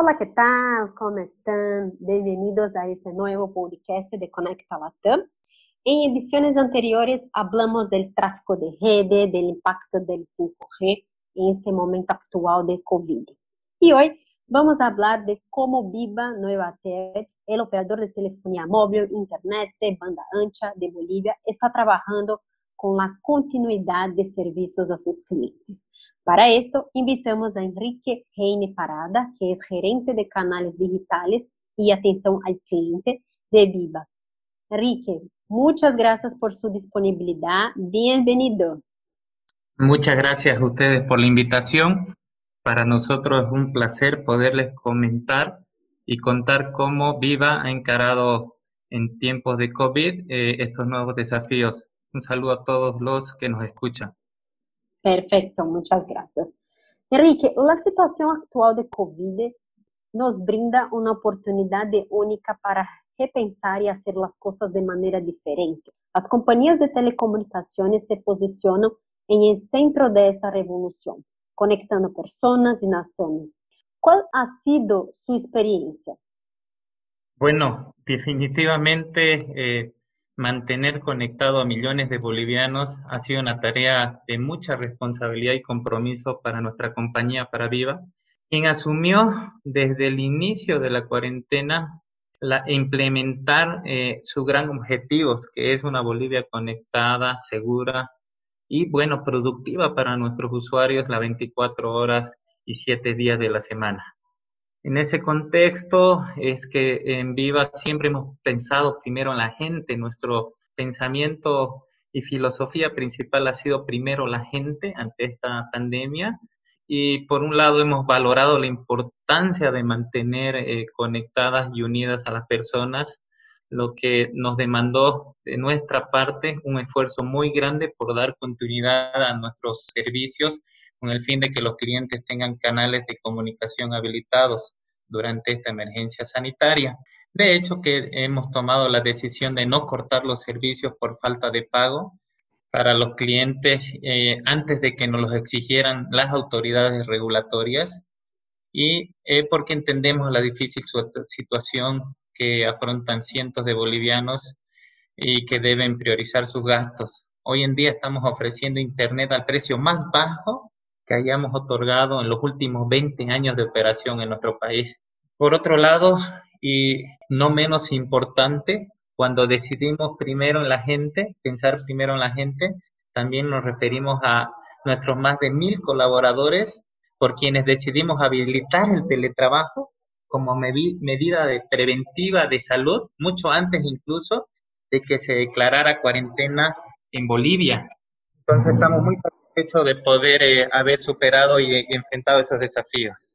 Hola, ¿qué tal? ¿Cómo están? Bienvenidos a este nuevo podcast de Conecta Latam. En ediciones anteriores hablamos del tráfico de redes, del impacto del 5G en este momento actual de COVID. Y hoy vamos a hablar de cómo Viva Nuevatel, el operador de telefonía móvil, internet, banda ancha de Bolivia, está trabajando con la continuidad de servicios a sus clientes. Para esto, invitamos a Enrique Reine Parada, que es gerente de canales digitales y atención al cliente de Viva. Enrique, muchas gracias por su disponibilidad. Bienvenido. Muchas gracias a ustedes por la invitación. Para nosotros es un placer poderles comentar y contar cómo Viva ha encarado en tiempos de COVID eh, estos nuevos desafíos. Un saludo a todos los que nos escuchan. Perfecto, muchas gracias. Enrique, la situación actual de COVID nos brinda una oportunidad única para repensar y hacer las cosas de manera diferente. Las compañías de telecomunicaciones se posicionan en el centro de esta revolución, conectando personas y naciones. ¿Cuál ha sido su experiencia? Bueno, definitivamente eh, mantener conectado a millones de bolivianos ha sido una tarea de mucha responsabilidad y compromiso para nuestra compañía Para Viva, quien asumió desde el inicio de la cuarentena la, implementar eh, su gran objetivo, que es una Bolivia conectada, segura y, bueno, productiva para nuestros usuarios las 24 horas y 7 días de la semana. En ese contexto es que en Viva siempre hemos pensado primero en la gente, nuestro pensamiento y filosofía principal ha sido primero la gente ante esta pandemia. Y por un lado hemos valorado la importancia de mantener eh, conectadas y unidas a las personas, lo que nos demandó de nuestra parte un esfuerzo muy grande por dar continuidad a nuestros servicios con el fin de que los clientes tengan canales de comunicación habilitados durante esta emergencia sanitaria. De hecho, que hemos tomado la decisión de no cortar los servicios por falta de pago para los clientes eh, antes de que nos los exigieran las autoridades regulatorias y eh, porque entendemos la difícil situación que afrontan cientos de bolivianos y que deben priorizar sus gastos. Hoy en día estamos ofreciendo Internet al precio más bajo que hayamos otorgado en los últimos 20 años de operación en nuestro país. Por otro lado, y no menos importante, cuando decidimos primero en la gente, pensar primero en la gente, también nos referimos a nuestros más de mil colaboradores por quienes decidimos habilitar el teletrabajo como medida de preventiva de salud, mucho antes incluso de que se declarara cuarentena en Bolivia. Entonces estamos muy hecho de poder eh, haber superado y enfrentado esos desafíos.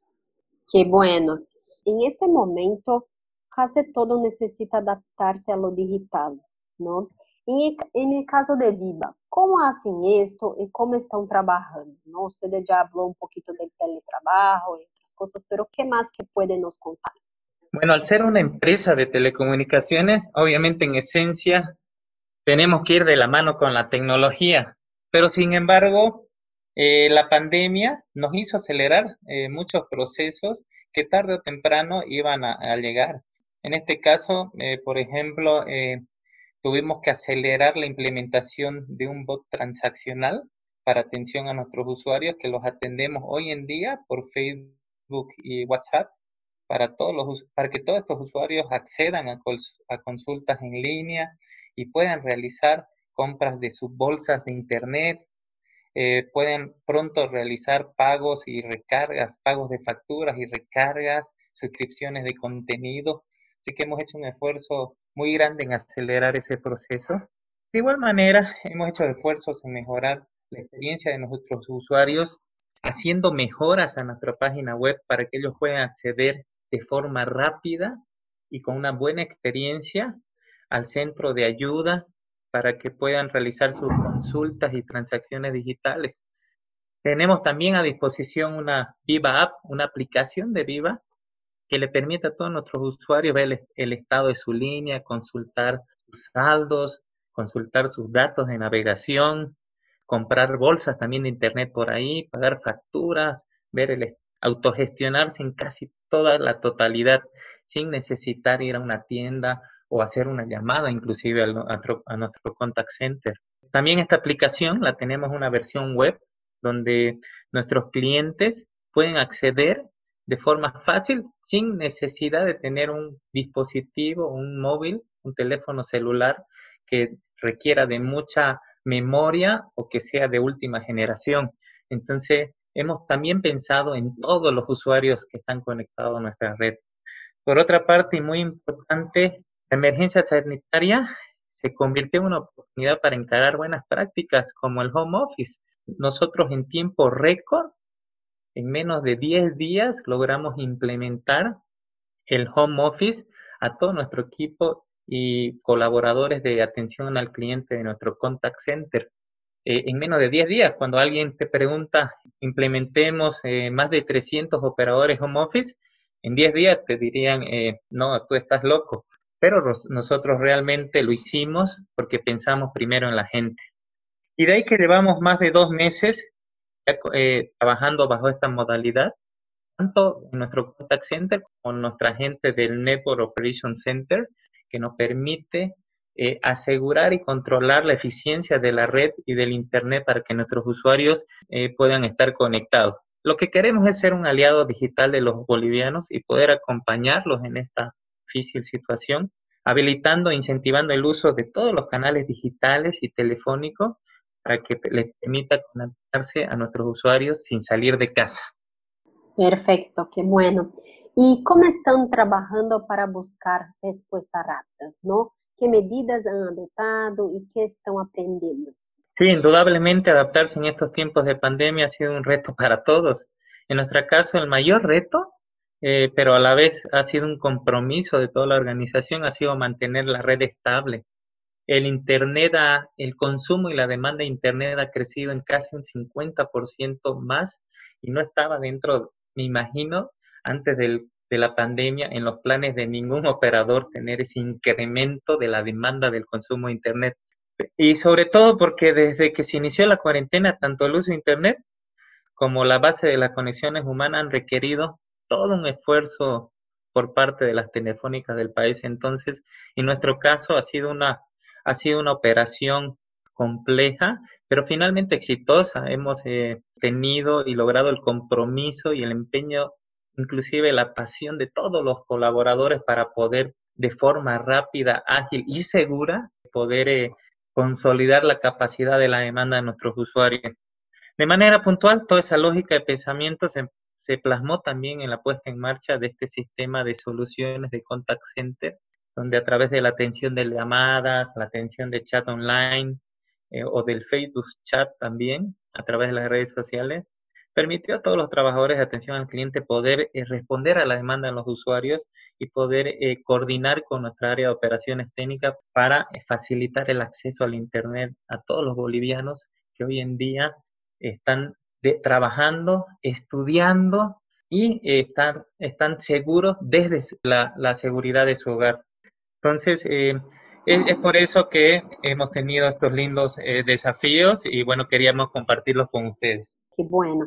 Qué bueno. En este momento, casi todo necesita adaptarse a lo digital, ¿no? Y en el caso de Viva, ¿cómo hacen esto y cómo están trabajando? ¿no? Usted ya habló un poquito del teletrabajo y otras cosas, pero ¿qué más que puede nos contar? Bueno, al ser una empresa de telecomunicaciones, obviamente en esencia tenemos que ir de la mano con la tecnología, pero sin embargo, eh, la pandemia nos hizo acelerar eh, muchos procesos que tarde o temprano iban a, llegar. En este caso, eh, por ejemplo, tuvimos que acelerar la implementación de un bot transaccional para atención a nuestros usuarios que los atendemos hoy en día por Facebook y WhatsApp para, todos los, para que todos estos usuarios accedan a, a consultas en línea y puedan realizar compras de sus bolsas de internet, eh, pueden pronto realizar pagos y recargas, pagos de facturas y recargas, suscripciones de contenido. Así que hemos hecho un esfuerzo muy grande en acelerar ese proceso. De igual manera, hemos hecho esfuerzos en mejorar la experiencia de nuestros usuarios, haciendo mejoras a nuestra página web para que ellos puedan acceder de forma rápida y con una buena experiencia al centro de ayuda para que puedan realizar sus consultas y transacciones digitales. Tenemos también a disposición una Viva App, una aplicación de Viva que le permite a todos nuestros usuarios ver el, estado de su línea, consultar sus saldos, consultar sus datos de navegación, comprar bolsas también de internet por ahí, pagar facturas, ver el autogestionarse en casi toda la totalidad sin necesitar ir a una tienda o hacer una llamada inclusive a, nuestro, contact center. También esta aplicación la tenemos una versión web donde nuestros clientes pueden acceder de forma fácil sin necesidad de tener un dispositivo, un móvil, un teléfono celular que requiera de mucha memoria o que sea de última generación. Entonces, hemos también pensado en todos los usuarios que están conectados a nuestra red. Por otra parte, y muy importante, la emergencia sanitaria se convirtió en una oportunidad para encarar buenas prácticas como el home office. Nosotros en tiempo récord, en menos de 10 días, logramos implementar el home office a todo nuestro equipo y colaboradores de atención al cliente de nuestro contact center. Eh, en menos de 10 días, cuando alguien te pregunta, implementemos eh, más de 300 operadores home office, en 10 días te dirían, eh, no, tú estás loco. Pero nosotros realmente lo hicimos porque pensamos primero en la gente. Y de ahí que llevamos más de dos meses trabajando bajo esta modalidad, tanto en nuestro contact center como en nuestra gente del Network Operation Center, que nos permite eh, asegurar y controlar la eficiencia de la red y del Internet para que nuestros usuarios eh, puedan estar conectados. Lo que queremos es ser un aliado digital de los bolivianos y poder acompañarlos en esta difícil situación, habilitando e incentivando el uso de todos los canales digitales y telefónicos para que les permita conectarse a nuestros usuarios sin salir de casa. Perfecto, qué bueno. ¿Y cómo están trabajando para buscar respuestas rápidas? ¿no? ¿Qué medidas han adoptado y qué están aprendiendo? Sí, indudablemente adaptarse en estos tiempos de pandemia ha sido un reto para todos. En nuestro caso, el mayor reto, eh, pero a la vez ha sido un compromiso de toda la organización, ha sido mantener la red estable. El Internet, el consumo y la demanda de Internet ha crecido en casi un 50% más y no estaba dentro, me imagino, antes de la pandemia en los planes de ningún operador tener ese incremento de la demanda del consumo de Internet. Y sobre todo porque desde que se inició la cuarentena, tanto el uso de Internet como la base de las conexiones humanas han requerido todo un esfuerzo por parte de las telefónicas del país. Entonces, en nuestro caso ha sido una, ha sido una operación compleja, pero finalmente exitosa. Hemos eh, tenido y logrado el compromiso y el empeño inclusive la pasión de todos los colaboradores para poder de forma rápida, ágil y segura poder eh, consolidar la capacidad de la demanda de nuestros usuarios. De manera puntual, toda esa lógica de pensamiento se, se plasmó también en la puesta en marcha de este sistema de soluciones de contact center, donde a través de la atención de llamadas, la atención de chat online eh, o del Facebook chat también, a través de las redes sociales, permitió a todos los trabajadores de atención al cliente poder eh, responder a la demanda de los usuarios y poder eh, coordinar con nuestra área de operaciones técnicas para facilitar el acceso al Internet a todos los bolivianos que hoy en día están trabajando, estudiando y están, están seguros desde la, seguridad de su hogar. Entonces, es, es, por eso que hemos tenido estos lindos desafíos y bueno, queríamos compartirlos con ustedes. Qué bueno.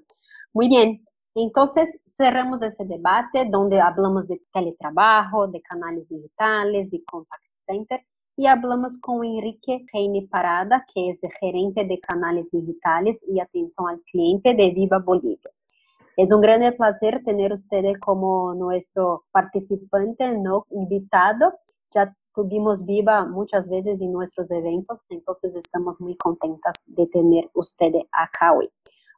Muy bien, entonces cerramos ese debate donde hablamos de teletrabajo, de canales digitales, de contact center y hablamos con Enrique Reine Parada, que es de gerente de canales digitales y atención al cliente de Viva Bolivia. Es un gran placer tener usted como nuestro participante no invitado. Ya tuvimos Viva muchas veces en nuestros eventos, entonces estamos muy contentas de tener usted acá hoy.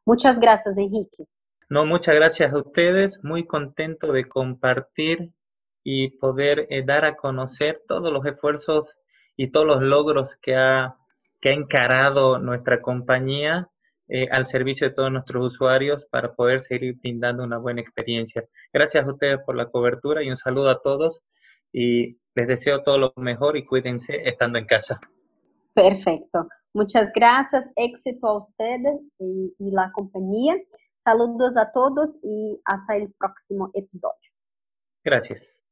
Muchas gracias, Enrique. No, muchas gracias a ustedes. Muy contento de compartir y poder eh, dar a conocer todos los esfuerzos y todos los logros que ha, que ha encarado nuestra compañía eh, al servicio de todos nuestros usuarios para poder seguir brindando una buena experiencia. Gracias a ustedes por la cobertura y un saludo a todos y les deseo todo lo mejor y cuídense estando en casa. Perfecto. Muchas gracias, éxito a usted y, y la compañía. Saludos a todos y hasta el próximo episodio. Gracias.